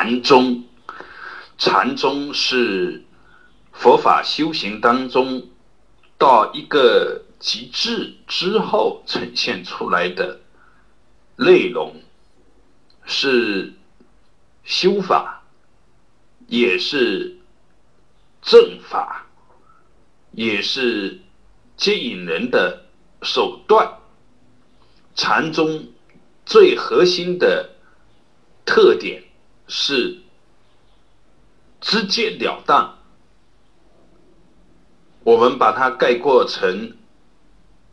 禅宗。禅宗是佛法修行当中到一个极致之后呈现出来的内容，是修法，也是正法，也是接引人的手段。禅宗最核心的特点是直截了当，我们把它概括成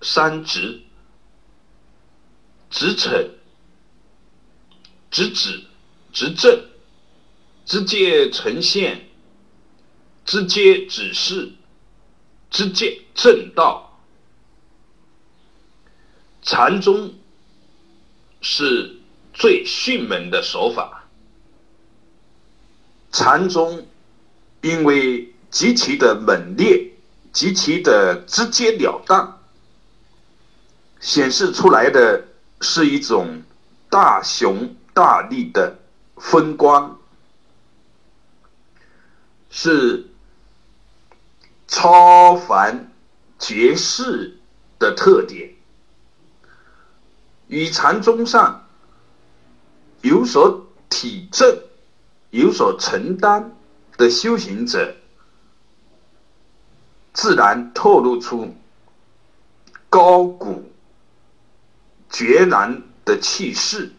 三直：直诚、直指、直正，直接呈现、直接指示、直接正道。禅宗是最迅猛的手法。禅宗因为极其的猛烈，极其的直截了当，显示出来的是一种大雄大力的风光，是超凡绝世的特点。与禅宗上有所体证、有所承担的修行者，自然透露出高古决然的气势。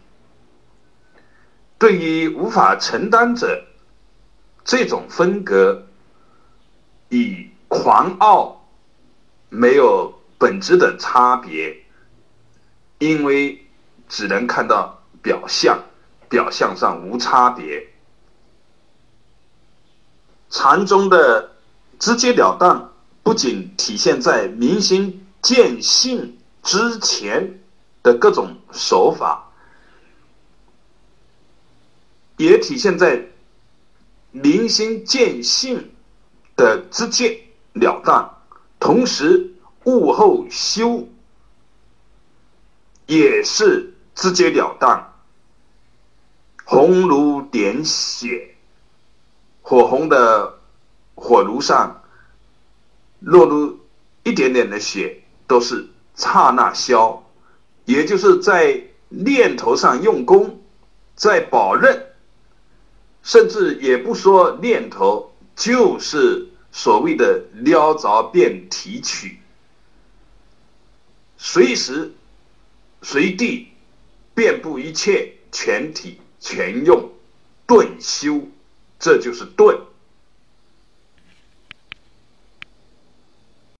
对于无法承担者，这种风格与狂傲没有本质的差别。因为只能看到表象，表象上无差别。禅宗的直截了当，不仅体现在明心见性之前的各种手法，也体现在明心见性的直截了当，同时悟后修。也是直截了当，红炉点血，火红的火炉上落入一点点的血，都是刹那消，也就是在念头上用功，在保任，甚至也不说念头，就是所谓的撩着便提取，随时。随地遍布一切，全体全用顿修，这就是顿。